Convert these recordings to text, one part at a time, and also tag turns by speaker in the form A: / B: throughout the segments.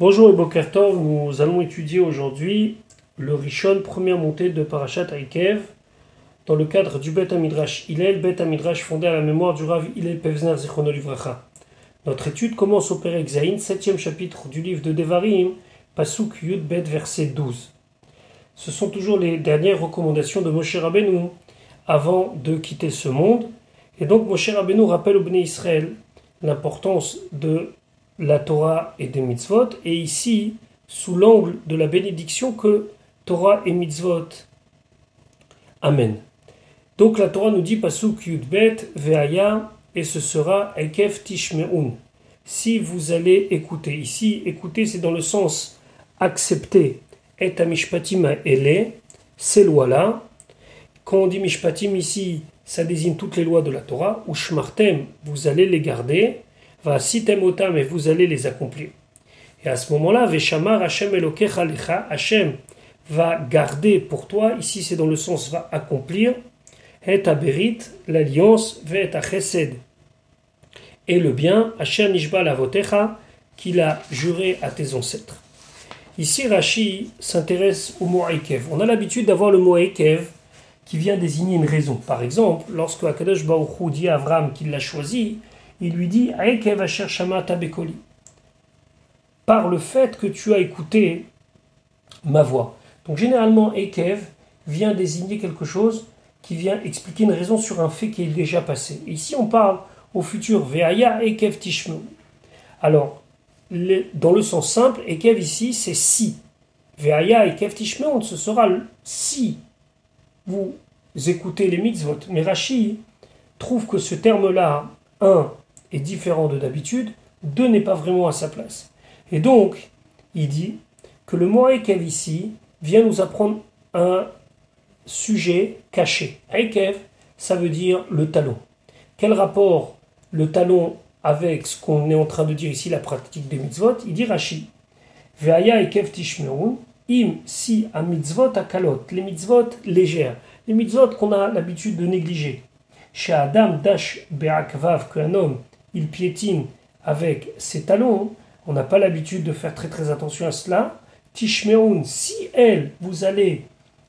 A: Bonjour et Bokertov, nous allons étudier aujourd'hui le Rishon, première montée de Parashat Aikev, dans le cadre du Bet Amidrash Hillel, Bet Amidrash fondé à la mémoire du Rav Hillel Pevzner Zichrono Livracha. Notre étude commence au Père Zain, septième chapitre du livre de Devarim, Pasuk Yud Bet, verset 12. Ce sont toujours les dernières recommandations de Moshe Rabbeinu avant de quitter ce monde. Et donc Moshe Rabbeinu rappelle au Bnei Israël l'importance de la Torah et des mitzvot, et ici, sous l'angle de la bénédiction que Torah et mitzvot amènent. Donc la Torah nous dit Pasuk Yudbet Veaya, et ce sera Ekef Tishmeun. Si vous allez écouter, ici, écouter, c'est dans le sens accepter, et mishpatim ele, ces lois-là. Quand on dit mishpatim ici, ça désigne toutes les lois de la Torah, ou shmartem, vous allez les garder, va otam et vous allez les accomplir. Et à ce moment-là, Veshamar Hashem Elokecha Lecha, Hashem va garder pour toi, ici c'est dans le sens va accomplir, et aberit, l'alliance, vet chesed. Et le bien, Hashem Nishba Lavotecha, qu'il a juré à tes ancêtres. Ici, Rashi s'intéresse au mot Aikev. On a l'habitude d'avoir le mot Aikev qui vient désigner une raison. Par exemple, lorsque Akadosh Baruch dit à Avram qu'il l'a choisi, il lui dit. Par le fait que tu as écouté ma voix. Donc généralement, Ekev vient désigner quelque chose qui vient expliquer une raison sur un fait qui est déjà passé. ici, on parle au futur, Veaya Ekev Tishmu. Alors, dans le sens simple, Ekev ici, c'est si. Veaya Ekev Tishmu, ce sera si vous écoutez les mitzvot. Mais Rashi trouve que ce terme-là, un, différent de d'habitude, deux n'est pas vraiment à sa place. Et donc, il dit que le mot Aikev ici vient nous apprendre un sujet caché. Aikev, ça veut dire le talon. Quel rapport le talon avec ce qu'on est en train de dire ici, la pratique des mitzvot? Il dit Rashi. Veaya Aikev tishmeru, im si a mitzvot akalot, les mitzvot légères, les mitzvot qu'on a l'habitude de négliger. Chez Adam dash be'akvav, qu'un homme il piétine avec ses talons, on n'a pas l'habitude de faire très très attention à cela. Tishmeun, si elle, vous allez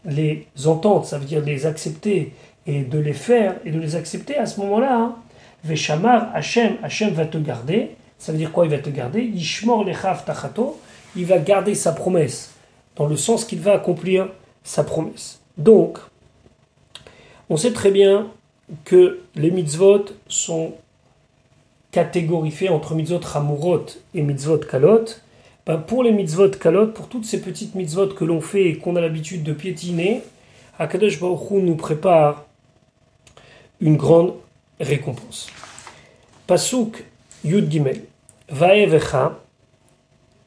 A: les entendre, ça veut dire les accepter et de les faire et de les accepter à ce moment-là, hein, Veshamar, Hachem, Hachem va te garder. Ça veut dire quoi Il va te garder? Yishmor lechav tachato. Il va garder sa promesse, dans le sens qu'il va accomplir sa promesse. Donc, on sait très bien que les mitzvot sont catégorifié entre mitzvot ramurot et mitzvot kalot, ben pour les mitzvot kalot, pour toutes ces petites mitzvot que l'on fait et qu'on a l'habitude de piétiner, Akadosh Baruch nous prépare une grande récompense. Pasuk Yud Gimel, Vaevecha,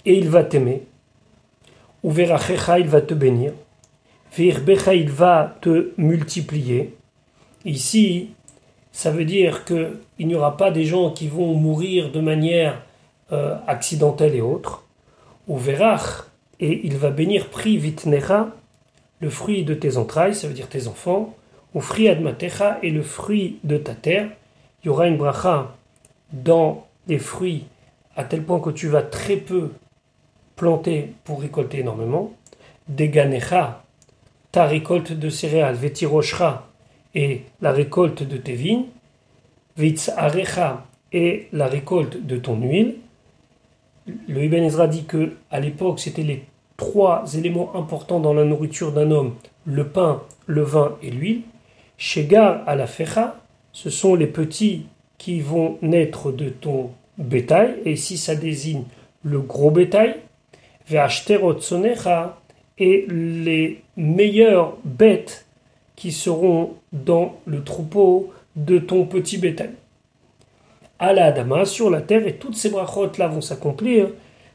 A: et il va t'aimer, ou Verachecha, il va te bénir, Veirbecha, il va te multiplier. Ici, ça veut dire qu'il n'y aura pas des gens qui vont mourir de manière euh, accidentelle et autre. Ou verach, et il va bénir pri vitnera, le fruit de tes entrailles, ça veut dire tes enfants, ou fri admatecha, et le fruit de ta terre. Il y aura une bracha dans les fruits à tel point que tu vas très peu planter pour récolter énormément. Deganecha, ta récolte de céréales, vetiroshra, et la récolte de tes vignes, Arecha et la récolte de ton huile. Le Ibn Ezra dit que à l'époque c'était les trois éléments importants dans la nourriture d'un homme le pain, le vin et l'huile. Shegar à la fecha, ce sont les petits qui vont naître de ton bétail, et ici ça désigne le gros bétail. Ve'ashterot sonecha, et les meilleures bêtes qui seront dans le troupeau de ton petit bétail. À la Adama, sur la terre, et toutes ces brachot là vont s'accomplir.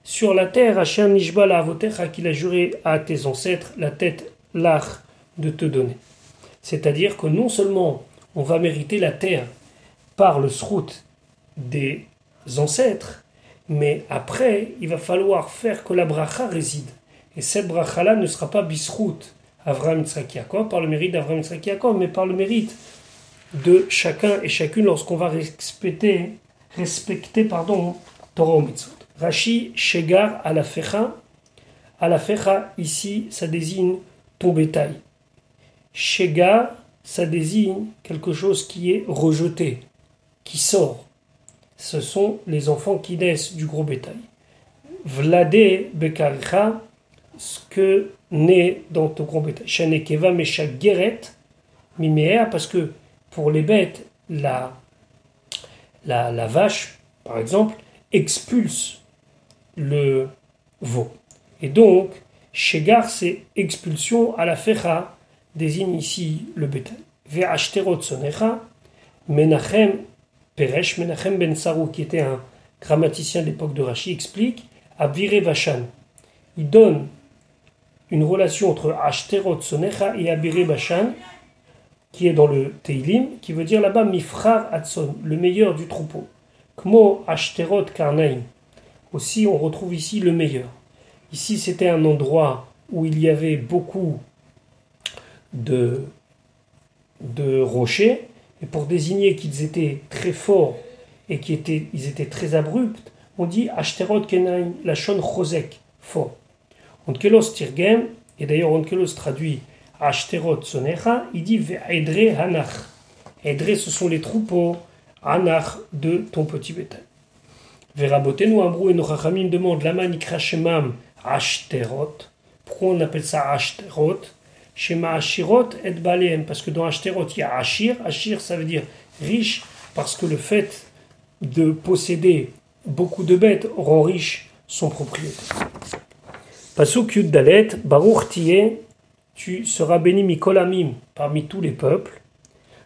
A: Sur la terre, Hachem Nishba la qu'il a juré à tes ancêtres la tête l'art de te donner. C'est-à-dire que non seulement on va mériter la terre par le srout des ancêtres, mais après, il va falloir faire que la bracha réside. Et cette bracha-là ne sera pas bisrout, Avram Yitzhak par le mérite d'Avram Yitzhak mais par le mérite de chacun et chacune lorsqu'on va respecter, respecter pardon, Torah Mitzvot. Rashi, Shegar, à la la ici, ça désigne ton bétail. Shegar, ça désigne quelque chose qui est rejeté, qui sort. Ce sont les enfants qui naissent du gros bétail. Vladé Bekaricha, ce que naît dans ton. Shanekeva Meshak Geret, Mimea, parce que pour les bêtes, la, la, la vache, par exemple, expulse le veau. Et donc, Shegar, c'est expulsion à la fecha, désigne ici le bétail. Ve'ashterot sonecha, Menachem Peresh, Menachem Ben Sarou, qui était un grammaticien de l'époque de Rashi, explique Abire Vashan. Il donne une relation entre Ashterot Sonecha et Abire Vashan, qui est dans le Teilim, qui veut dire là-bas Mifrar Atson, le meilleur du troupeau. Kmo Ashterot Karnaim. Aussi, on retrouve ici le meilleur. Ici, c'était un endroit où il y avait beaucoup de, de rochers, et pour désigner qu'ils étaient très forts et qu'ils étaient, ils étaient très abrupts, on dit Ashterot Kenaim, la shon chosek, fort. Onkelos Tirgem, et d'ailleurs Onkelos traduit Ashterot Sonecha, il dit Ve'edre Hanach. Edre, ce sont les troupeaux, Hanach, de ton petit bétail. Verabotenu Ambrou et Nochachamim demandent Lama Nikra Shemam Ashterot. Pourquoi on appelle ça Ashterot? Shema Ashirot et Baleem. Parce que dans Ashterot, il y a Ashir. Ashir, ça veut dire riche, parce que le fait de posséder beaucoup de bêtes rend riche son propriétaire. Pasuk Yud Dalet, Baruch Tiye, tu seras béni Mikolamim parmi tous les peuples.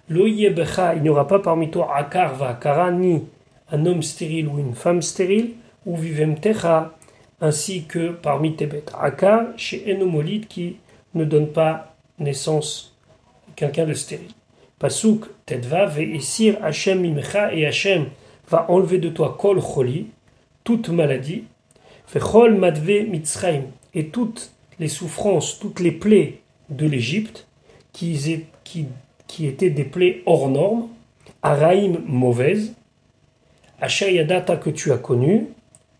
A: Lo Becha, il n'y aura pas parmi toi Akar Vakara, ni un homme stérile ou une femme stérile, ou Vivem Techa, ainsi que parmi tes bêtes. Akar, chez Enomolite, qui ne donne pas naissance à quelqu'un de stérile. Pasuk Tedva, Ve'esir Hashem Mimecha, et Hashem va enlever de toi Kol Choli, toute maladie, Fechol Mitzrayim, et toutes les souffrances, toutes les plaies de l'Égypte, qui, étaient des plaies hors normes, Araïm mauvaises, Yadata que tu as connu,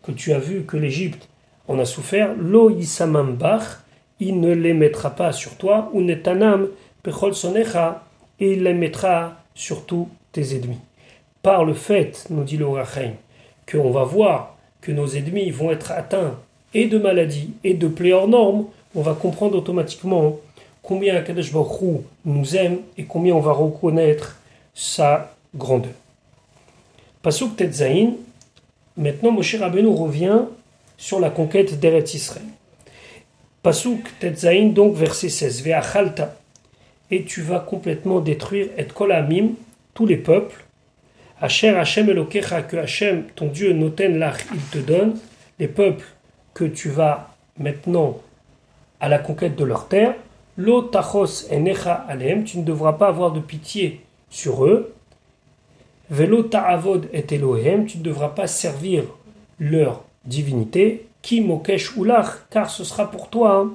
A: que tu as vu que l'Égypte en a souffert, Lo il ne les mettra pas sur toi, ou Netanam Pechol Sonecha, et il les mettra sur tous tes ennemis. Par le fait, nous dit le Rachaim, qu'on va voir que nos ennemis vont être atteints et de maladies et de plaies hors normes, on va comprendre automatiquement combien Akadosh Baruch nous aime et combien on va reconnaître sa grandeur. Pasuk Tetzain, maintenant Moshe Rabbeinu revient sur la conquête d'Eretz Israël. Pasuk Tetzain, donc verset 16, Ve'achalta, et tu vas complètement détruire et kolamim, tous les peuples, Asher Hashem Elokecha, que Hashem, ton Dieu, noten lach, il te donne, les peuples que tu vas maintenant à la conquête de leur terre, Lo tachos enecha alem, tu ne devras pas avoir de pitié sur eux. Velo ta'avod et Elohem, tu ne devras pas servir leur divinité. Ki mokesh ulach, car ce sera pour toi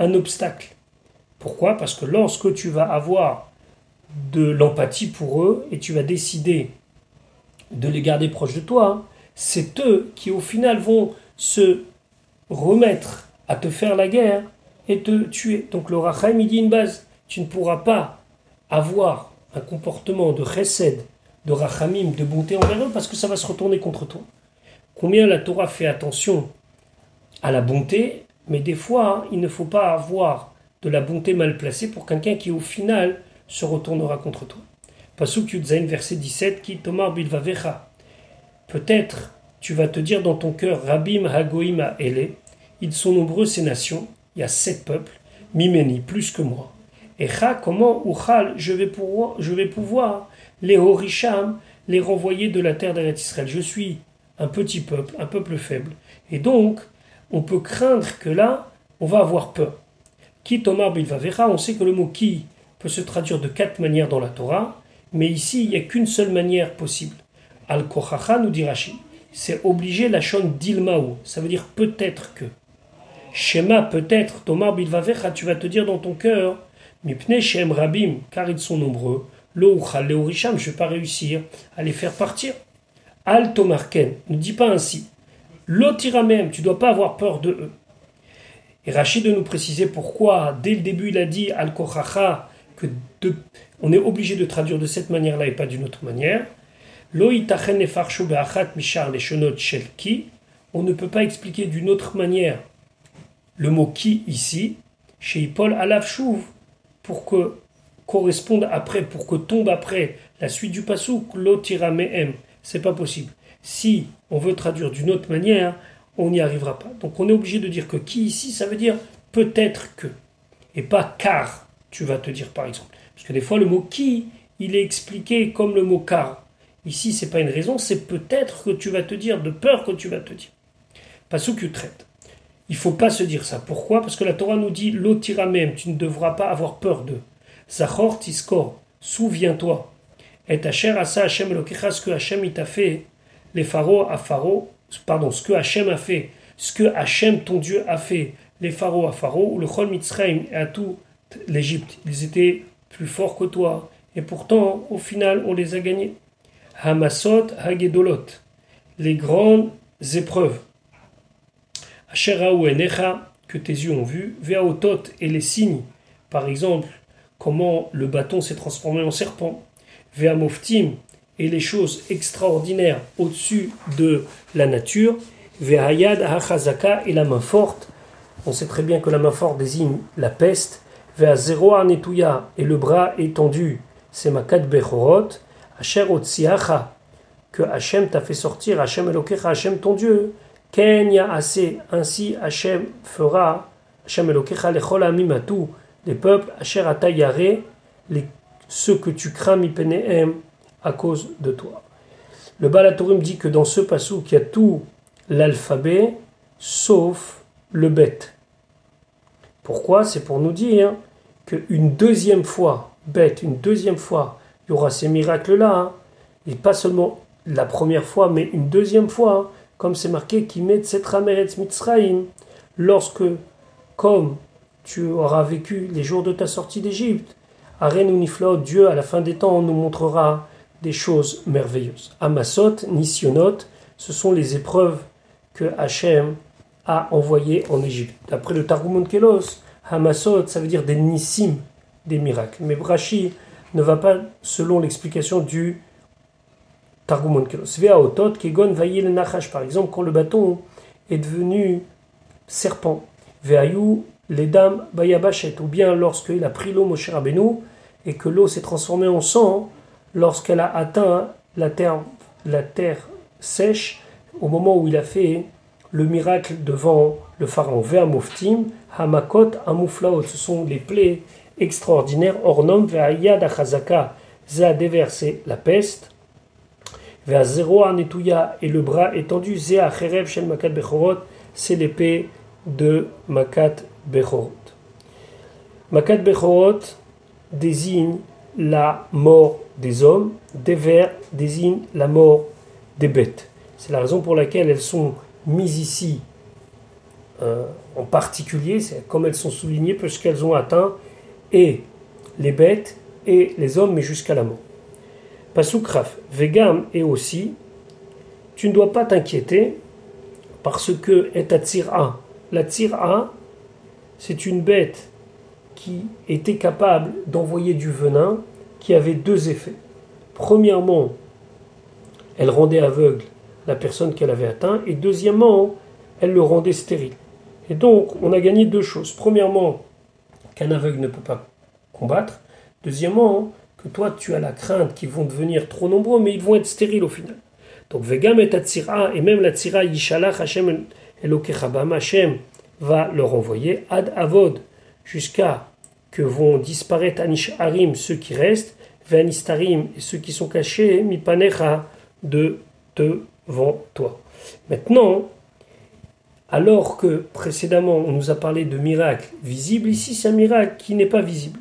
A: un obstacle. Pourquoi? Parce que lorsque tu vas avoir de l'empathie pour eux et tu vas décider de les garder proches de toi, c'est eux qui au final vont se remettre à te faire la guerre et te tuer. Donc le Rachaim, il dit une base. Tu ne pourras pas avoir un comportement de chesed, de rachamim, de bonté envers eux, parce que ça va se retourner contre toi. Combien la Torah fait attention à la bonté, mais des fois, il ne faut pas avoir de la bonté mal placée pour quelqu'un qui, au final, se retournera contre toi. Pasuk Yudzain, verset 17, qui Tomar Bilvavecha. Peut-être tu vas te dire dans ton cœur, Rabim Hagoim Ele, ils sont nombreux ces nations, il y a sept peuples, Mimeni, plus que moi. Et comment Uchal, je vais pouvoir, je vais pouvoir les Horisham, les renvoyer de la terre d'Eretz Israël. Je suis un petit peuple, un peuple faible. Et donc, on peut craindre que là, on va avoir peur. Qui Tomar Bilvavecha, on sait que le mot qui peut se traduire de quatre manières dans la Torah, mais ici, il n'y a qu'une seule manière possible. Al-Kochacha nous dit Rashi. C'est obligé la chaîne d'Ilmaou. Ça veut dire peut-être que. Shema, peut-être, Tomar Bilvavecha, tu vas te dire dans ton cœur, Mipne Shem Rabim, car ils sont nombreux. Lo je ne vais pas réussir à les faire partir. Al Tomarken, ne dis pas ainsi. L'otira même, tu dois pas avoir peur de eux. Et Rachid de nous préciser pourquoi, dès le début, il a dit al on est obligé de traduire de cette manière-là et pas d'une autre manière. On ne peut pas expliquer d'une autre manière le mot qui ici, chez Paul Alavchouv, pour que corresponde après, pour que tombe après la suite du pasouk, l'otira mehem. C'est pas possible. Si on veut traduire d'une autre manière, on n'y arrivera pas. Donc on est obligé de dire que qui ici, ça veut dire peut-être que, et pas car, tu vas te dire par exemple. Parce que des fois le mot qui, il est expliqué comme le mot car. Ici, c'est pas une raison, c'est peut-être que tu vas te dire, de peur que tu vas te dire. Pas ce que traite. Il faut pas se dire ça. Pourquoi? Parce que la Torah nous dit l'otira même, tu ne devras pas avoir peur d'eux. Zachor tiskor, souviens-toi. Et à ça, Hachem ce que Hachem t'a fait, les pharaons à pharaons, pardon, ce que Hachem a fait, ce que Hachem ton Dieu a fait, les pharaons à pharaons, ou le Chol Mitzrayim et à tout l'Égypte. Ils étaient plus forts que toi. Et pourtant, au final, on les a gagnés. Hamasot Hagedolot, les grandes épreuves. Asheraou Enecha, que tes yeux ont vu, Veaotot et les signes, par exemple, comment le bâton s'est transformé en serpent, Veamoftim et les choses extraordinaires au-dessus de la nature, Ve'ayad Hachazaka et la main forte. On sait très bien que la main forte désigne la peste. Netuya et le bras étendu, c'est Makat Bechorot. Asher Otsiacha, que Hachem t'a fait sortir, Hachem Elokecha, Hachem ton Dieu. Kenya assez, ainsi Hachem fera, Hachem Elokecha lechol amimatu, les peuples, Asher Atayare, les ceux que tu crains mipenehem à cause de toi. Le Balatorum dit que dans ce passou, il y a tout l'alphabet sauf le bête. Pourquoi? C'est pour nous dire qu'une deuxième fois, bête, une deuxième fois, il y aura ces miracles-là, hein. et pas seulement la première fois, mais une deuxième fois, hein. comme c'est marqué, qui met Tsetrameretz Mitzraim, lorsque, comme tu auras vécu les jours de ta sortie d'Égypte, Aren Uniflot, Dieu à la fin des temps nous montrera des choses merveilleuses. Amasot, Nisionot, ce sont les épreuves que Hachem a envoyées en Égypte. D'après le Targum Kelos, Hamasot, ça veut dire des nissim, des miracles. Mais Brachi ne va pas selon l'explication du Targum Kelos. Veaotot, Kegon Vayil Nachash, par exemple, quand le bâton est devenu serpent. Veayou, les dames Bayabachet, ou bien lorsqu'il a pris l'eau Moshe Rabbeinu et que l'eau s'est transformée en sang, lorsqu'elle a atteint la terre, la terre sèche, au moment où il a fait le miracle devant le pharaon Ve'amoftim, Hamakot Amuflaot, ce sont les plaies extraordinaires, Ornom Ve'ayad Achazaka, Za a déversé la peste, Ve'azeroa Netouya et le bras étendu, Zea Cherev Shel Makat Bechorot, c'est l'épée de Makat Bechorot. Makat Bechorot désigne la mort des hommes, des vers désignent la mort des bêtes. C'est la raison pour laquelle elles sont mises ici euh, en particulier, c'est comme elles sont soulignées, parce qu'elles ont atteint et les bêtes et les hommes, mais jusqu'à la mort. Pasukraf, Vegam et aussi, tu ne dois pas t'inquiéter parce que est à La tira, c'est une bête qui était capable d'envoyer du venin qui avait deux effets. Premièrement, elle rendait aveugle la personne qu'elle avait atteint, et deuxièmement, elle le rendait stérile. Et donc, on a gagné deux choses. Premièrement, qu'un aveugle ne peut pas combattre. Deuxièmement, que toi, tu as la crainte qu'ils vont devenir trop nombreux, mais ils vont être stériles au final. Donc, Vegam et Tatsira, et même la Tsira, Yishalach Hashem Elokechabam, Hashem va leur envoyer ad avod, jusqu'à que vont disparaître Anish Harim, ceux qui restent, Vanistarim, et ceux qui sont cachés, Mipanecha, de devant toi. Maintenant, alors que précédemment on nous a parlé de miracles visibles, ici c'est un miracle qui n'est pas visible.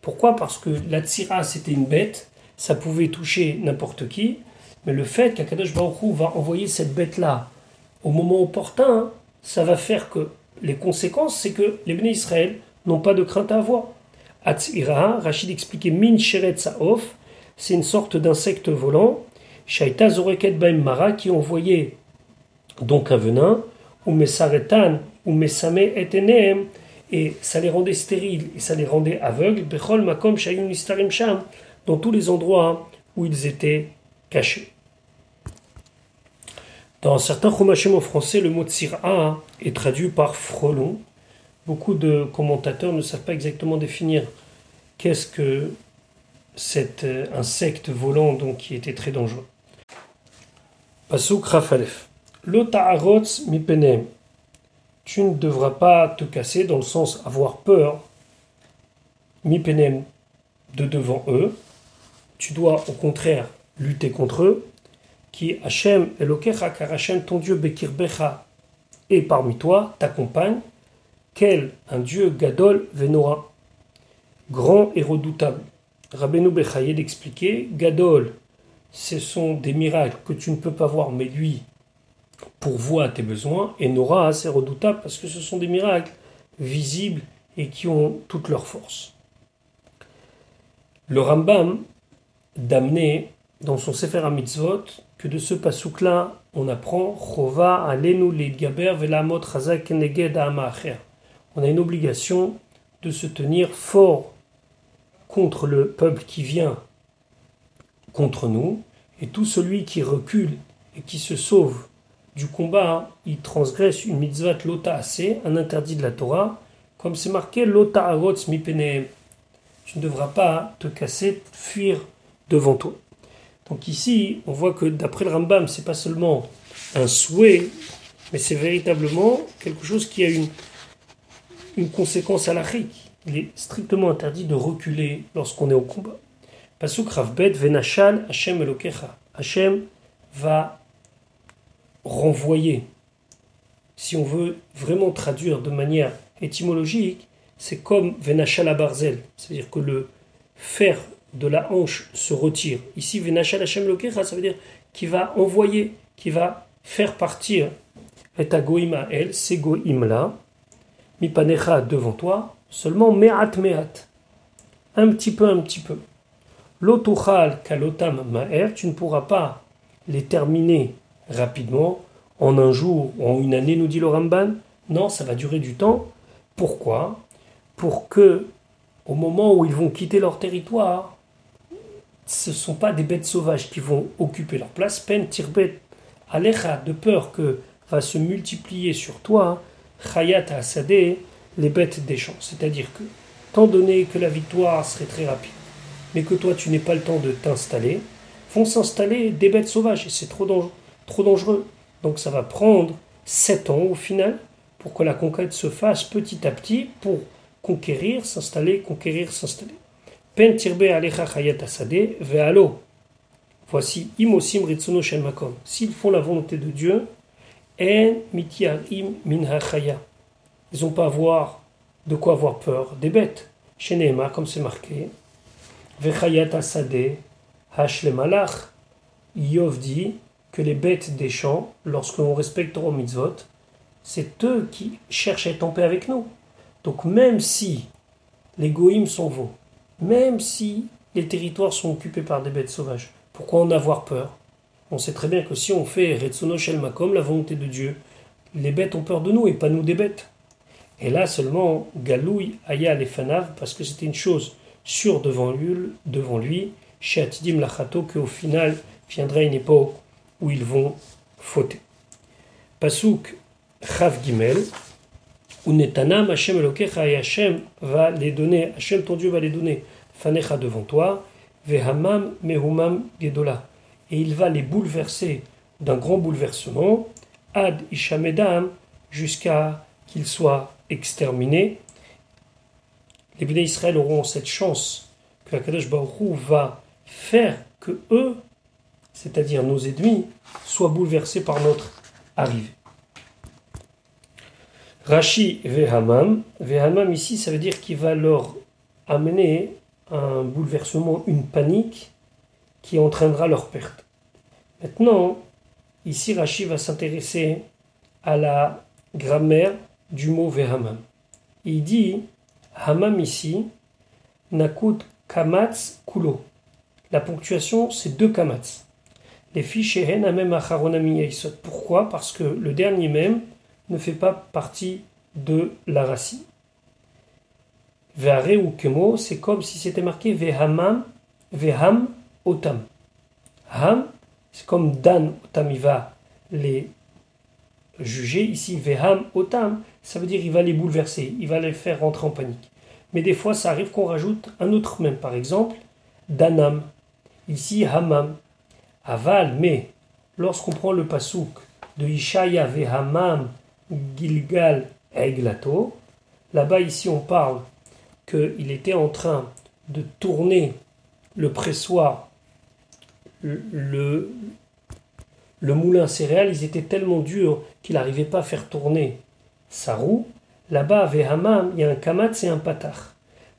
A: Pourquoi? Parce que la tsira c'était une bête, ça pouvait toucher n'importe qui, mais le fait qu'Akadosh Baruch va envoyer cette bête-là au moment opportun, ça va faire que les conséquences, c'est que les bénis Israël n'ont pas de crainte à avoir. Atzira, Rachid expliquait Min Sheret Saof, c'est une sorte d'insecte volant, Shaita Zoreket Baim Mara, qui envoyait donc un venin, ou mesaretan, ou mesame etenem, et ça les rendait stériles, et ça les rendait aveugles, bechol makom shayun sham, dans tous les endroits où ils étaient cachés. Dans certains chumashim en français, le mot tsira est traduit par frelon. Beaucoup de commentateurs ne savent pas exactement définir qu'est-ce que cet euh, insecte volant donc, qui était très dangereux. Pasuk Rafalef. Lota'arotz mipenem. Tu ne devras pas te casser dans le sens avoir peur. Mipenem de devant eux. Tu dois au contraire lutter contre eux. Qui Hachem Elokecha car Hachem ton Dieu Bekirbecha et parmi toi t'accompagne. Quel un Dieu Gadol Venora, grand et redoutable. Rabbeinu Bechaye d'expliquer Gadol, ce sont des miracles que tu ne peux pas voir, mais lui pourvoit tes besoins, et Nora, c'est redoutable parce que ce sont des miracles visibles et qui ont toute leur force. Le Rambam d'amener dans son Sefer HaMitzvot que de ce pasouk-là, on apprend Chova alenu gaber velamot chazak neged On a une obligation de se tenir fort contre le peuple qui vient contre nous, et tout celui qui recule et qui se sauve du combat, il transgresse une mitzvah lota un interdit de la Torah, comme c'est marqué lota arotz mi Tu ne devras pas te casser, fuir devant toi. Donc ici, on voit que d'après le Rambam, c'est pas seulement un souhait, mais c'est véritablement quelque chose qui a une, une conséquence à Il est strictement interdit de reculer lorsqu'on est au combat. Pasuk Ravbet Venachal Hashem Elokecha. Hashem va renvoyer. Si on veut vraiment traduire de manière étymologique, c'est comme Venachal Barzel, c'est-à-dire que le fer de la hanche se retire. Ici, Venachal Hashem Elokecha, ça veut dire qu'il va envoyer, qu'il va faire partir et goïm à elle, ces goïm là, mipanecha devant toi, seulement me'at me'at, un petit peu, un petit peu. L'otuchal kalotam ma'er, tu ne pourras pas les terminer rapidement, en un jour ou en une année, nous dit le Ramban. Non, ça va durer du temps. Pourquoi? Pour que, au moment où ils vont quitter leur territoire, ce ne sont pas des bêtes sauvages qui vont occuper leur place. Pen tirbet alecha, de peur que va se multiplier sur toi, chayat asadeh, les bêtes des champs. C'est-à-dire que, tant donné que la victoire serait très rapide, mais que toi tu n'aies pas le temps de t'installer, vont s'installer des bêtes sauvages et c'est trop, dangereux. Donc ça va prendre 7 ans au final pour que la conquête se fasse petit à petit pour conquérir, s'installer, conquérir, s'installer. Voici imosim shel makom. S'ils font la volonté de Dieu. Ils n'ont pas à avoir de quoi avoir peur des bêtes. Chez comme c'est marqué, Vechayat Asade, Hashlemalach. Yov dit que les bêtes des champs, lorsque l'on respecte Torah mitzvot, c'est eux qui cherchent à être en paix avec nous. Donc même si les goïms sont veaux, même si les territoires sont occupés par des bêtes sauvages, pourquoi en avoir peur? On sait très bien que si on fait Retsuno Shel la volonté de Dieu, les bêtes ont peur de nous et pas nous des bêtes. Et là seulement, Galouille Aya les Fanav, parce que c'était une chose sûr devant lui, devant lui chez Atidim Lachato, qu'au final viendra une époque où ils vont fauter. Pasuk Chav Gimel, où Netanam Hashem Elokecha et Hashem va les donner, Hashem ton Dieu va les donner, Fanecha devant toi, Vehamam Mehumam Gedola, et il va les bouleverser d'un grand bouleversement, Ad Ishamedam, jusqu'à qu'ils soient exterminés, les Bnei Israël auront cette chance que Kadosh Baruch va faire que eux, c'est-à-dire nos ennemis, soient bouleversés par notre arrivée. Rashi Vehamam, Vehamam ici, ça veut dire qu'il va leur amener un bouleversement, une panique qui entraînera leur perte. Maintenant, ici Rashi va s'intéresser à la grammaire du mot Vehamam. Il dit Hamam ici, Nakut Kamatz Kulo. La ponctuation, c'est deux Kamatz. Les fiches même Pourquoi? Parce que le dernier même ne fait pas partie de la racine. Ve'are ou kemo, c'est comme si c'était marqué vehamam, veham otam. Ham, c'est comme Dan otam, il va les juger. Ici, veham otam, ça veut dire il va les bouleverser, il va les faire rentrer en panique. Mais des fois, ça arrive qu'on rajoute un autre même. Par exemple, danam. Ici, hamam. Aval, mais lorsqu'on prend le pasouk de Ishaya vehamam gilgal eglato, là-bas, ici, on parle qu'il était en train de tourner le pressoir, le, le moulin céréales, ils étaient tellement durs qu'il n'arrivait pas à faire tourner sa roue. Là-bas, avec Hamam, il y a un kamatz et un patar.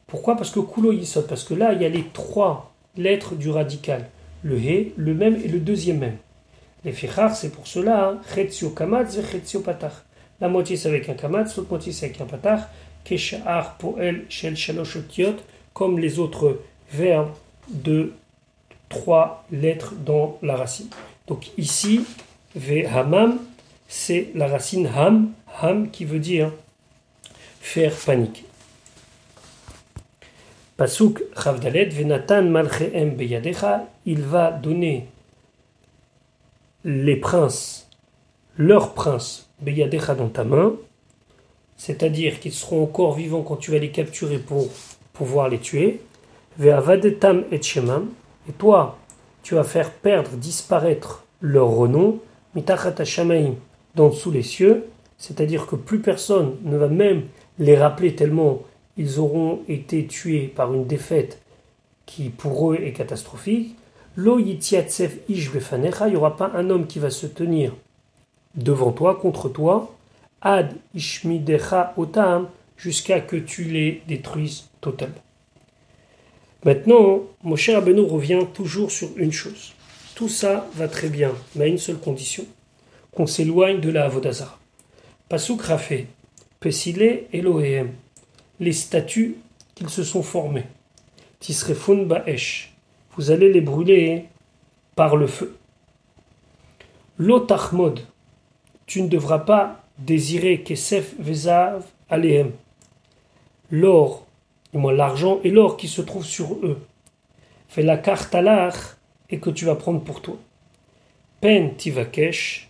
A: Pourquoi? Parce que kulo yisod, parce que là, il y a les trois lettres du radical. Le he, le même et le deuxième même. Les fichar, c'est pour cela, chetzio hein. kamatz et chetzio patar. La moitié c'est avec un kamatz, l'autre moitié c'est avec un patar. Keshar poel shel shalosh comme les autres verbes de trois lettres dans la racine. Donc ici, ve hamam, c'est la racine ham, ham qui veut dire faire paniquer. Pasuk Chavdalet, Venatan Malcheem Beyadecha, il va donner les princes, leurs princes, Beyadecha dans ta main, c'est-à-dire qu'ils seront encore vivants quand tu vas les capturer pour pouvoir les tuer. Ve'avadetam et shemam, et toi, tu vas faire perdre, disparaître leur renom, mitachat shamaim, dans sous les cieux, c'est-à-dire que plus personne ne va même les rappeler tellement ils auront été tués par une défaite qui pour eux est catastrophique. Lo yitziatsef ish il n'y aura pas un homme qui va se tenir devant toi, contre toi, ad ishmidecha otam, jusqu'à que tu les détruises totalement. Maintenant, Moshe Rabbeinu revient toujours sur une chose. Tout ça va très bien, mais à une seule condition, qu'on s'éloigne de la Avodazara. Pasuk Rafé, Pesile Elohim, les statues qu'ils se sont formées. Vous allez les brûler par le feu. L'otachmod, tu ne devras pas désirer Kesef Vezav Alehem, l'or, du moins l'argent et l'or qui se trouve sur eux. Fais la carte à l'art et que tu vas prendre pour toi. Pen Tivakesh,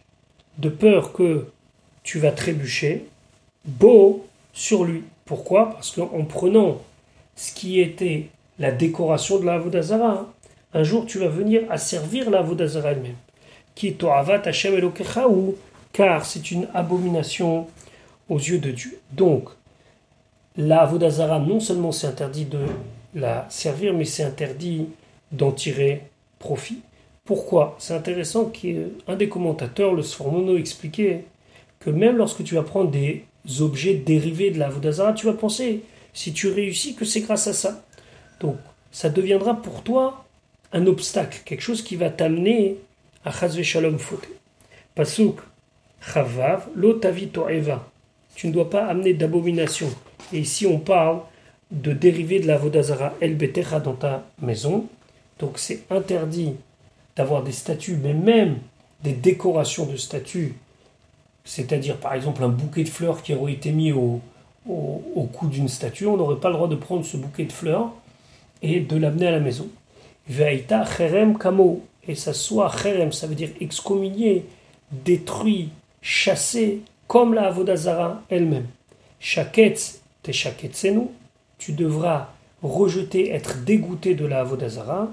A: de peur que tu vas trébucher, beau sur lui. Pourquoi? Parce qu'en prenant ce qui était la décoration de la Avodazara, un jour tu vas venir à servir la Avodazara elle-même. Qui Hashem car c'est une abomination aux yeux de Dieu. Donc, la Avodazara, non seulement c'est interdit de la servir, mais c'est interdit d'en tirer profit. Pourquoi? C'est intéressant qu'un des commentateurs, le Sformono, expliquait que même lorsque tu vas prendre des objets dérivés de la Vodazara, tu vas penser, si tu réussis, que c'est grâce à ça. Donc, ça deviendra pour toi un obstacle, quelque chose qui va t'amener à Chazve Shalom Fote. Pasuk, Chavav, l'otavito eva. Tu ne dois pas amener d'abomination. Et ici, on parle de dérivés de la Vodazara El Betecha dans ta maison. Donc, c'est interdit d'avoir des statues, mais même des décorations de statues c'est-à-dire par exemple un bouquet de fleurs qui aurait été mis au, au, cou d'une statue, on n'aurait pas le droit de prendre ce bouquet de fleurs et de l'amener à la maison. Cherem kamo, et ça soit cherem, ça veut dire excommunié, détruit, chassé, comme la Avodazara elle-même. Shaketz te tu devras rejeter, être dégoûté de la Avodazara.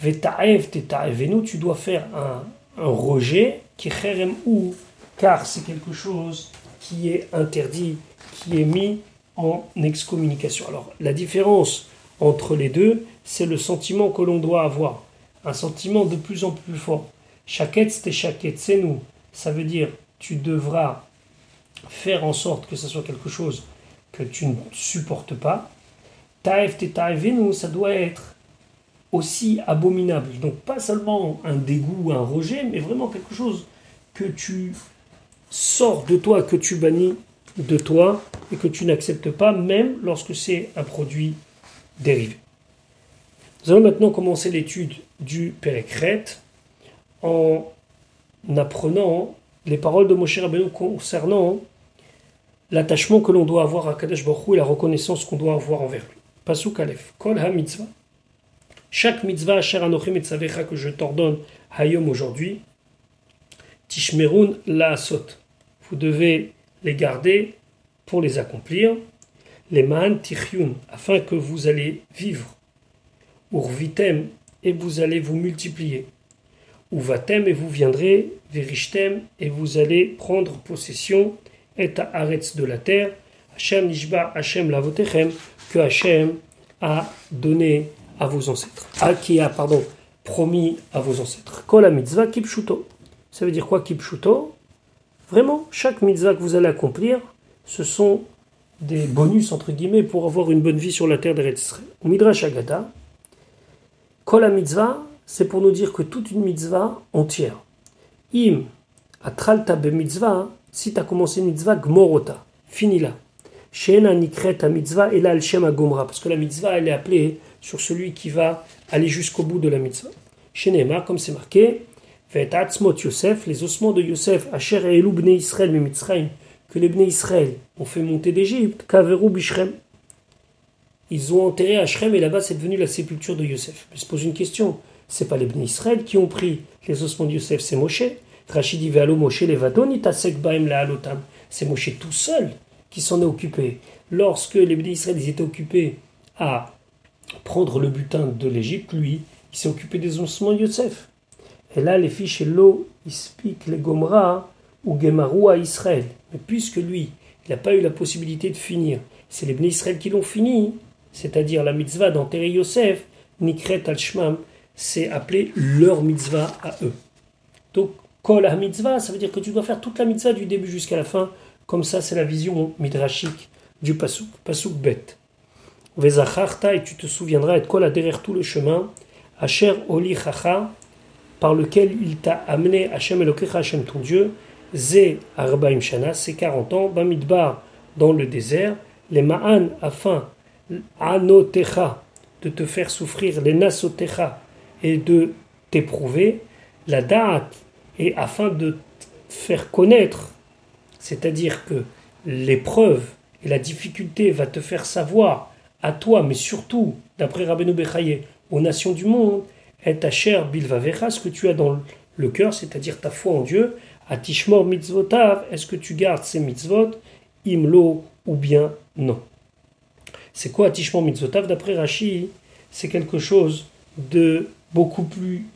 A: Ve'ta'ev te ta'evenu, tu dois faire un, un rejet, qui cherem ou car c'est quelque chose qui est interdit, qui est mis en excommunication. Alors la différence entre les deux, c'est le sentiment que l'on doit avoir, un sentiment de plus en plus fort. Chaket, c'était chaket, c'est nous. Ça veut dire tu devras faire en sorte que ce soit quelque chose que tu ne supportes pas. Taef, nous, ça doit être aussi abominable. Donc pas seulement un dégoût, un rejet, mais vraiment quelque chose que tu sort de toi, que tu bannis de toi et que tu n'acceptes pas, même lorsque c'est un produit dérivé. Nous allons maintenant commencer l'étude du Péricrète. en apprenant les paroles de Moshe Rabbeinu concernant l'attachement que l'on doit avoir à Kadesh Baruch et la reconnaissance qu'on doit avoir envers lui. Pasuk Aleph. Kol ha-mitzvah. Chaque mitzvah, Asher Anochim que je t'ordonne, Hayom aujourd'hui, Tishmerun la. Vous devez les garder pour les accomplir. Les man tichyun, afin que vous allez vivre. Urvitem, et vous allez vous multiplier. Uvatem, et vous viendrez. Verishtem, et vous allez prendre possession. Et aretz de la terre. Hashem nishba Hashem lavotechem, que Hashem a donné à vos ancêtres. Ah, qui a, pardon, promis à vos ancêtres. Kol mitzvah kipshuto. Ça veut dire quoi kipshuto Vraiment, chaque mitzvah que vous allez accomplir, ce sont des bonus, entre guillemets, pour avoir une bonne vie sur la terre d'Eretz Midrash Agada, Kol mitzvah, c'est pour nous dire que toute une mitzvah entière. Im, atralta be mitzvah, si tu as commencé une mitzvah, gmorota, finis-la. Shena nikret mitzvah et la al gomra, parce que la mitzvah, elle est appelée sur celui qui va aller jusqu'au bout de la mitzvah. Shenema, comme c'est marqué, Yosef, les ossements de Yosef, Asher et Elou bnei Israël, que les bnei Israël ont fait monter d'Égypte, Kaveru Bishrem. Ils ont enterré à Shrem et là-bas c'est devenu la sépulture de Yosef. Je se pose une question. C'est pas les bnei Israël qui ont pris les ossements de Yosef, c'est Moshe? Moshe la alotam. C'est Moshe tout seul qui s'en est occupé. Lorsque les bnei Israël étaient occupés à prendre le butin de l'Égypte, lui, il s'est occupé des ossements de Yosef. Et là, les fiches l'eau, il speak les Gomra ou Gemaru à Israël. Mais puisque lui, il n'a pas eu la possibilité de finir, c'est les Bnei Israël qui l'ont fini, c'est-à-dire la mitzvah d'enterrer Yosef, Nikret al-Shmam, c'est appelé leur mitzvah à eux. Donc, Kol ha-mitzvah, ça veut dire que tu dois faire toute la mitzvah du début jusqu'à la fin, comme ça c'est la vision midrashique du pasuk, pasuk bet. Vezacharta, et tu te souviendras, et kol derrière tout le chemin, Asher oli chacha, par lequel il t'a amené Hachem Elokecha, Hachem ton Dieu, Zé Arbaim Shana, c'est 40 ans, Bamidbar dans le désert, les Ma'an afin, Anotecha, de te faire souffrir, les Nasotecha, et de t'éprouver, la Da'at, et afin de te faire connaître, c'est-à-dire que l'épreuve et la difficulté va te faire savoir à toi, mais surtout, d'après Rabbeinu Bechaye, aux nations du monde, et ta chair bilvavecha, ce que tu as dans le cœur, c'est-à-dire ta foi en Dieu, atishmor mitzvotav, est-ce que tu gardes ces mitzvot, imlo ou bien non? C'est quoi atishmor mitzvotav? D'après Rashi, c'est quelque chose de beaucoup plus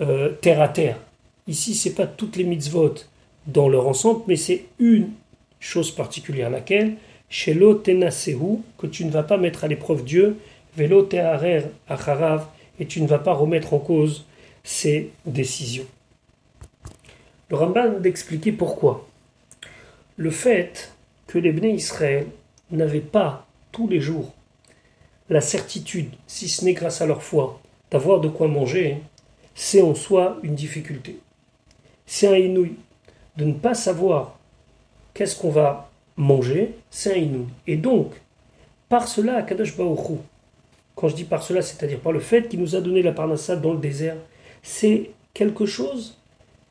A: euh, terre à terre. Ici, c'est pas toutes les mitzvot dans leur ensemble, mais c'est une chose particulière, laquelle? Shelo tenasehu, que tu ne vas pas mettre à l'épreuve Dieu, velo teharer acharav, et tu ne vas pas remettre en cause ces décisions. Le Ramban d'expliquer pourquoi. Le fait que les Bnei Israël n'avaient pas tous les jours la certitude, si ce n'est grâce à leur foi, d'avoir de quoi manger, c'est en soi une difficulté. C'est un inouï. De ne pas savoir qu'est-ce qu'on va manger, c'est un inouï. Et donc, par cela, Kadosh Baruch quand je dis par cela, c'est-à-dire par le fait qu'il nous a donné la parnassa dans le désert, c'est quelque chose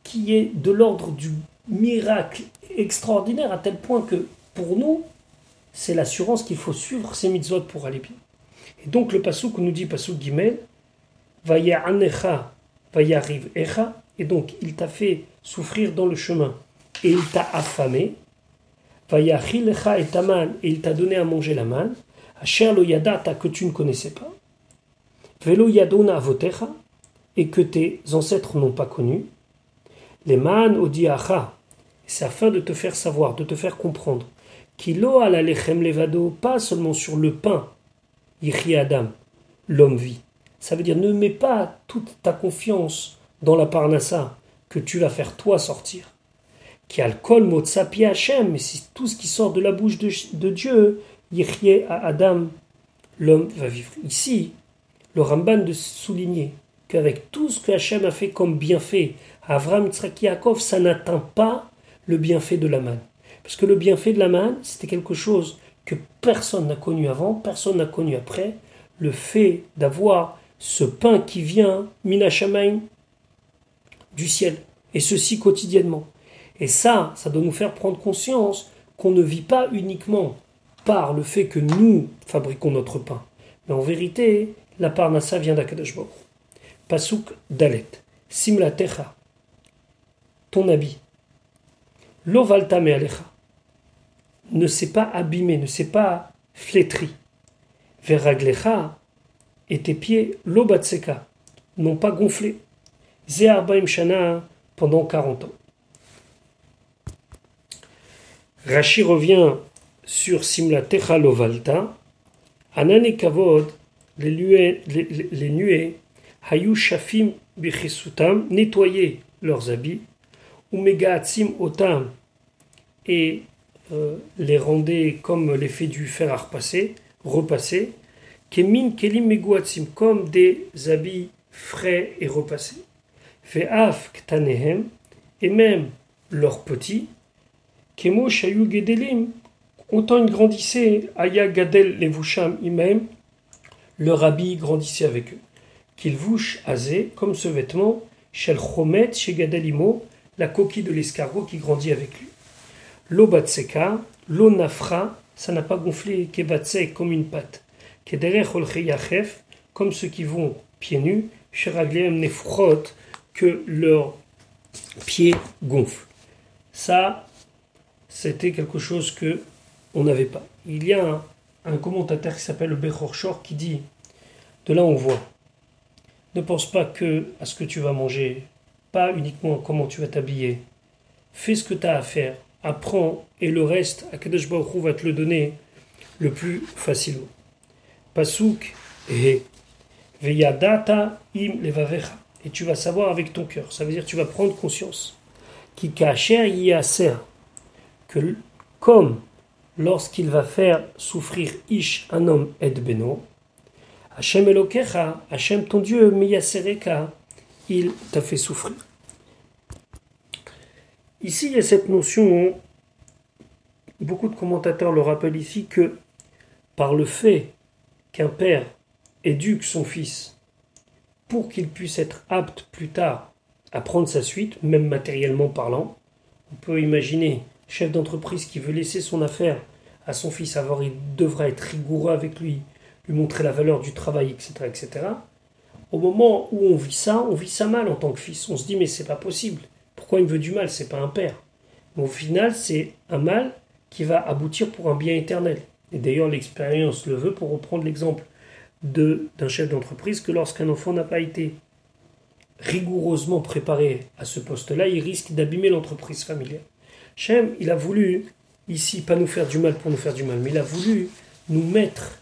A: qui est de l'ordre du miracle extraordinaire à tel point que pour nous, c'est l'assurance qu'il faut suivre ces mitzvot pour aller bien. Et donc le que nous dit Passouk Gimel, Vaya anecha, vaya et donc il t'a fait souffrir dans le chemin, et il t'a affamé, Vaya et taman, et il t'a donné à manger la manne, Asher lo yadata que tu ne connaissais pas, velo yadona avotecha, et que tes ancêtres n'ont pas connu, les man odiacha, c'est afin de te faire savoir, de te faire comprendre, kilo ala lechem levado, pas seulement sur le pain, yichi adam, l'homme vit. Ça veut dire ne mets pas toute ta confiance dans la parnassa que tu vas faire toi sortir. Qui a le kol motsapi Hachem, mais c'est tout ce qui sort de la bouche de Dieu, Yechye à Adam, l'homme va vivre. Ici, le Ramban de souligner qu'avec tout ce que Hachem a fait comme bienfait Avram Yaakov, ça n'atteint pas le bienfait de la manne. Parce que le bienfait de la manne, c'était quelque chose que personne n'a connu avant, personne n'a connu après. Le fait d'avoir ce pain qui vient, Minashamain, du ciel, et ceci quotidiennement. Et ça, ça doit nous faire prendre conscience qu'on ne vit pas uniquement par le fait que nous fabriquons notre pain, mais en vérité, la parnassa vient d'Akadosh Pasuk Dalet, Simla Techa, ton habit, Lovalta Mealecha, ne s'est pas abîmé, ne s'est pas flétri. Veraglecha, et tes pieds, Lobatseka, n'ont pas gonflé. Zearbaim Shana, pendant 40 ans. Rashi revient sur Simla Techa Lovalta, Anane Kavod, les, nuées, Hayu Shafim Bichisutam, nettoyer leurs habits, Atzim Otam, et euh, les rendait comme l'effet du fer à repasser, repasser, Kemin Kelim Meguatzim, comme des habits frais et repassés. Ve'af Ktanehem, et même leurs petits, Kemo Shayu Gedelim, autant ils grandissaient, Aya Gadel Levusham Imem, leur habit grandissait avec eux. Qu'ils vouchent azé, comme ce vêtement, Shel Chomet, chez la coquille de l'escargot qui grandit avec lui. L'eau batseka, l'eau nafra, ça n'a pas gonflé, kebatsek comme une pâte. Kederech comme ceux qui vont pieds nus, sheraglem nefrot, que leurs pieds gonflent. Ça, c'était quelque chose que on n'avait pas. Il y a un, commentateur qui s'appelle le Bechor Shor qui dit De là on voit. Ne pense pas que à ce que tu vas manger, pas uniquement comment tu vas t'habiller. Fais ce que tu as à faire. Apprends et le reste, Akadosh Baruch va te le donner le plus facilement. Pasuk et Veyadata im levavecha. Et tu vas savoir avec ton cœur. Ça veut dire que tu vas prendre conscience. Qui kacher yaser. Que comme lorsqu'il va faire souffrir Ish, un homme, et beno, Hachem Elokecha, Hachem ton Dieu, Miyasereka, il t'a fait souffrir. Ici, il y a cette notion, beaucoup de commentateurs le rappellent ici, que par le fait qu'un père éduque son fils pour qu'il puisse être apte plus tard à prendre sa suite, même matériellement parlant, on peut imaginer chef d'entreprise qui veut laisser son affaire à son fils, avoir il devra être rigoureux avec lui, lui montrer la valeur du travail, etc., etc. Au moment où on vit ça, on vit ça mal en tant que fils. On se dit mais c'est pas possible. Pourquoi il me veut du mal? C'est pas un père. Mais au final, c'est un mal qui va aboutir pour un bien éternel. Et d'ailleurs, l'expérience le veut pour reprendre l'exemple d'un chef d'entreprise que lorsqu'un enfant n'a pas été rigoureusement préparé à ce poste-là, il risque d'abîmer l'entreprise familiale. Shem, il a voulu, ici, pas nous faire du mal pour nous faire du mal, mais il a voulu nous mettre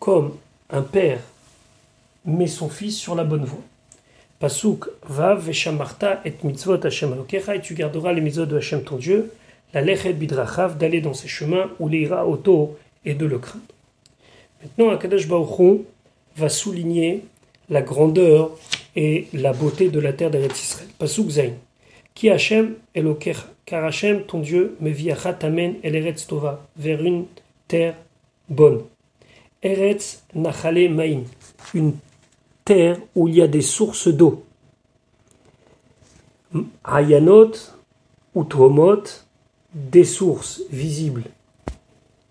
A: comme un père met son fils sur la bonne voie. Pasuk vav veshamarta et mitzvot Hashem alokecha et tu garderas les mitzvot de Hashem ton Dieu, la lechet bidrachav d'aller dans ses chemins où l'ira auto et de le craindre. Maintenant, Akadosh Baruch va souligner la grandeur et la beauté de la terre d'Eretz Israël. Pasuk zain. Qui Hashem Elokecha, car Hashem, ton Dieu, me viacha tamen el Eretz Tova, vers une terre bonne. Eretz Nachale Maim, une terre où il y a des sources d'eau. Hayanot, Utomot, des sources visibles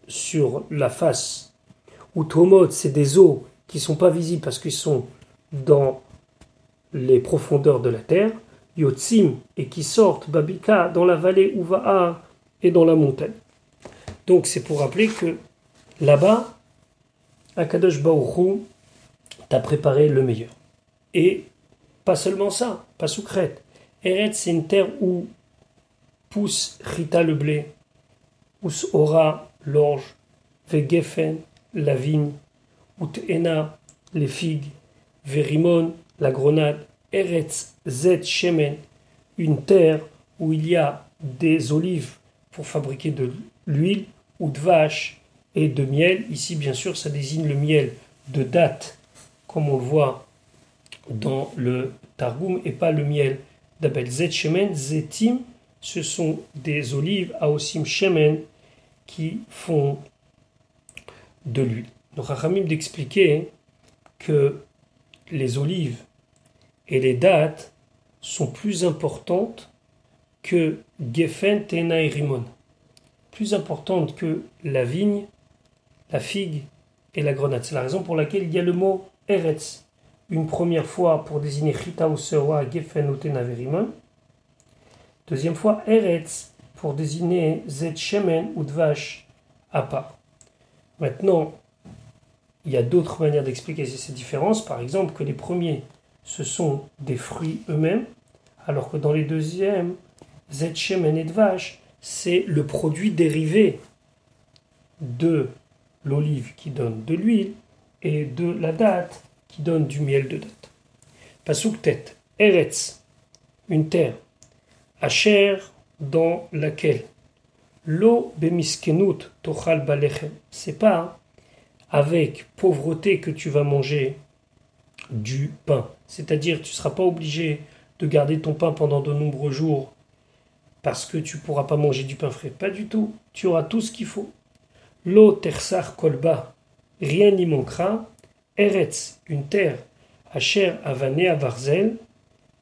A: sur la face. Utomot, c'est des eaux qui ne sont pas visibles parce qu'ils sont dans les profondeurs de la terre. Yotzim et qui sortent Babika dans la vallée Uva'a et dans la montagne. Donc c'est pour rappeler que là-bas, Akadosh Baoru t'a préparé le meilleur. Et pas seulement ça, pas sous crête. Eretz, c'est une terre où pousse Rita le blé, où aura l'orge, Vegefen, la vigne, Utena, les figues, Verimon, la grenade, Zet une terre où il y a des olives pour fabriquer de l'huile, ou de vache et de miel. Ici, bien sûr, ça désigne le miel de date, comme on le voit dans le Targum, et pas le miel d'Abel. Zet Shemen, Zetim, ce sont des olives, Aosim Shemen, qui font de l'huile. Donc, Rachamim d'expliquer que les olives et les dates sont plus importantes que Geffen, Tena et Rimon. Plus importantes que la vigne, la figue et la grenade. C'est la raison pour laquelle il y a le mot Eretz. Une première fois pour désigner Chita ou Sewa, Geffen ou Tena et Rimon. Deuxième fois, Eretz pour désigner Zet Shemen ou Dvash à part. Maintenant, il y a d'autres manières d'expliquer ces différences. Par exemple, que les premiers, ce sont des fruits eux-mêmes, alors que dans les deuxièmes, Zet Shemen et Dvash, c'est le produit dérivé de l'olive qui donne de l'huile et de la date qui donne du miel de date. Pasuk tête, Eretz, une terre, Asher, dans laquelle l'eau bemiskenut tochal balechem, c'est pas avec pauvreté que tu vas manger du pain. C'est-à-dire, tu ne seras pas obligé de garder ton pain pendant de nombreux jours parce que tu ne pourras pas manger du pain frais. Pas du tout. Tu auras tout ce qu'il faut. L'eau tersar kolba, rien n'y manquera. Eretz, une terre, Asher avané à Varzel,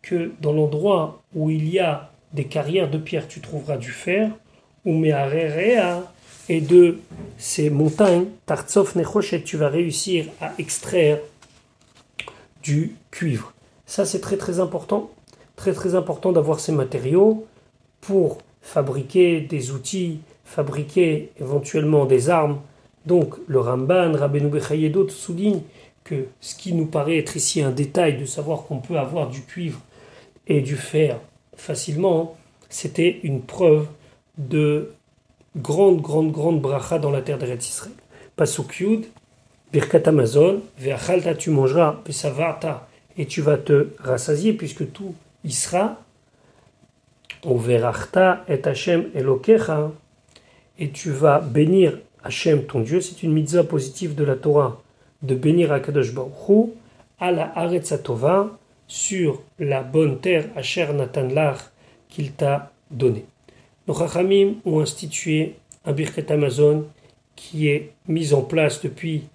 A: que dans l'endroit où il y a des carrières de pierre, tu trouveras du fer, ou et de ces montagnes, Tartsof Nechoshet, tu vas réussir à extraire du cuivre. Ça, c'est très très important. Très très important d'avoir ces matériaux pour fabriquer des outils, fabriquer éventuellement des armes. Donc, le Ramban, Rabbeinu Bechaye et d'autres soulignent que ce qui nous paraît être ici un détail de savoir qu'on peut avoir du cuivre et du fer facilement, c'était une preuve de grande, grande, grande bracha dans la terre d'Eretz Israël. Pasuk Birkat Amazon, Ve'achalta tu mangeras, Pesavarta, et tu vas te rassasier puisque tout y sera. Overachta et Hashem Elokecha, et tu vas bénir Hashem ton Dieu. C'est une mitzvah positive de la Torah de bénir Akadosh Baruch à la Aretzatova, sur la bonne terre Asher Natanlar qu'il t'a donnée. Nos Chachamim ont institué un Birkat Amazon qui est mis en place depuis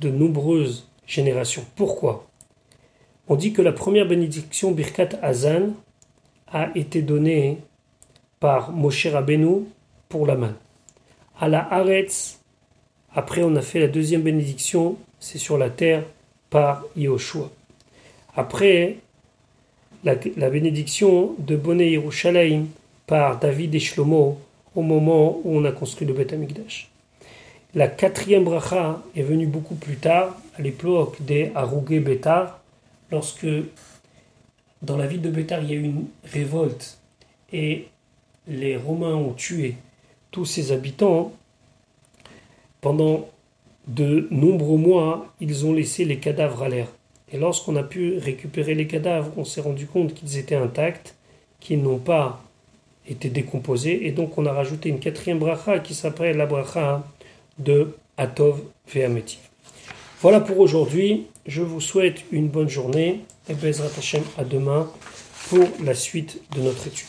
A: de nombreuses générations. Pourquoi? On dit que la première bénédiction Birkat Azan a été donnée par Moshe Rabbeinu pour la main. À la Haaretz, après on a fait la deuxième bénédiction, c'est sur la terre par Yoshua. Après, la, bénédiction de Bonnet Yerushalayim par David et au moment où on a construit le Beth Amikdash. La quatrième bracha est venue beaucoup plus tard, à l'époque des Harougé Betar, lorsque dans la ville de Betar il y a eu une révolte et les Romains ont tué tous ses habitants. Pendant de nombreux mois, ils ont laissé les cadavres à l'air. Et lorsqu'on a pu récupérer les cadavres, on s'est rendu compte qu'ils étaient intacts, qu'ils n'ont pas était décomposé, et donc on a rajouté une quatrième bracha qui s'appelle la bracha de Atov Ve'ameti. Voilà pour aujourd'hui. Je vous souhaite une bonne journée et Bezrat Hashem à demain pour la suite de notre étude.